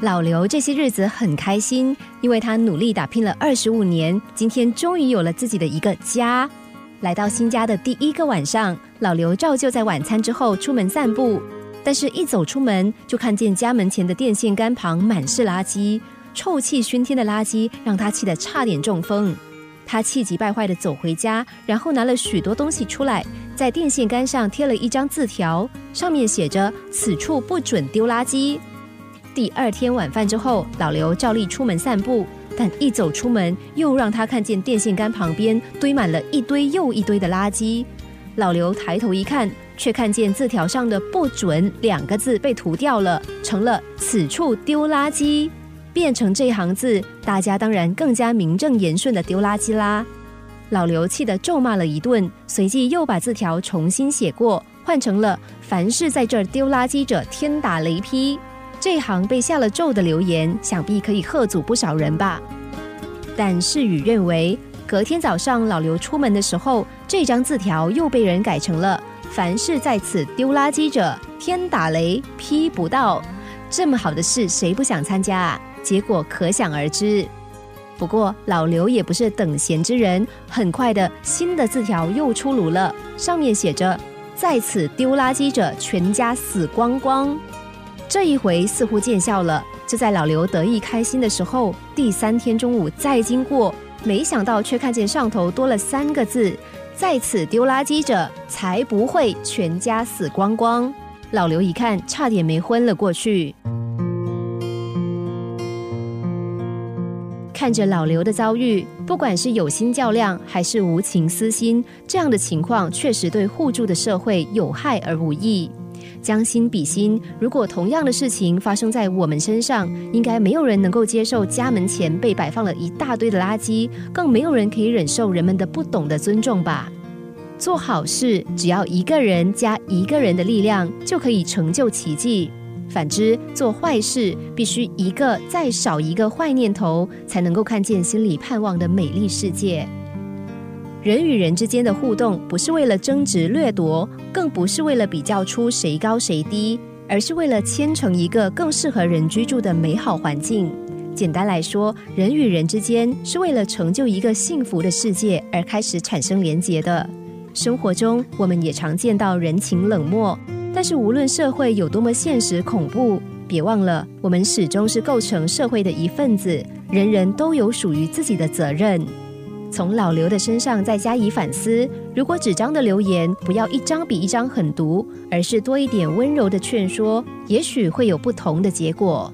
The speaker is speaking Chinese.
老刘这些日子很开心，因为他努力打拼了二十五年，今天终于有了自己的一个家。来到新家的第一个晚上，老刘照旧在晚餐之后出门散步，但是一走出门就看见家门前的电线杆旁满是垃圾，臭气熏天的垃圾让他气得差点中风。他气急败坏地走回家，然后拿了许多东西出来，在电线杆上贴了一张字条，上面写着“此处不准丢垃圾”。第二天晚饭之后，老刘照例出门散步，但一走出门，又让他看见电线杆旁边堆满了一堆又一堆的垃圾。老刘抬头一看，却看见字条上的“不准”两个字被涂掉了，成了“此处丢垃圾”，变成这行字，大家当然更加名正言顺的丢垃圾啦。老刘气得咒骂了一顿，随即又把字条重新写过，换成了“凡是在这儿丢垃圾者，天打雷劈”。这行被下了咒的留言，想必可以吓阻不少人吧。但事与愿违，隔天早上老刘出门的时候，这张字条又被人改成了“凡是在此丢垃圾者，天打雷劈不到”。这么好的事，谁不想参加啊？结果可想而知。不过老刘也不是等闲之人，很快的新的字条又出炉了，上面写着：“在此丢垃圾者，全家死光光。”这一回似乎见效了。就在老刘得意开心的时候，第三天中午再经过，没想到却看见上头多了三个字：“在此丢垃圾者，才不会全家死光光。”老刘一看，差点没昏了过去。看着老刘的遭遇，不管是有心较量，还是无情私心，这样的情况确实对互助的社会有害而无益。将心比心，如果同样的事情发生在我们身上，应该没有人能够接受家门前被摆放了一大堆的垃圾，更没有人可以忍受人们的不懂的尊重吧？做好事，只要一个人加一个人的力量，就可以成就奇迹；反之，做坏事，必须一个再少一个坏念头，才能够看见心里盼望的美丽世界。人与人之间的互动，不是为了争执掠夺，更不是为了比较出谁高谁低，而是为了牵成一个更适合人居住的美好环境。简单来说，人与人之间是为了成就一个幸福的世界而开始产生连结的。生活中，我们也常见到人情冷漠，但是无论社会有多么现实恐怖，别忘了，我们始终是构成社会的一份子，人人都有属于自己的责任。从老刘的身上再加以反思，如果纸张的留言不要一张比一张狠毒，而是多一点温柔的劝说，也许会有不同的结果。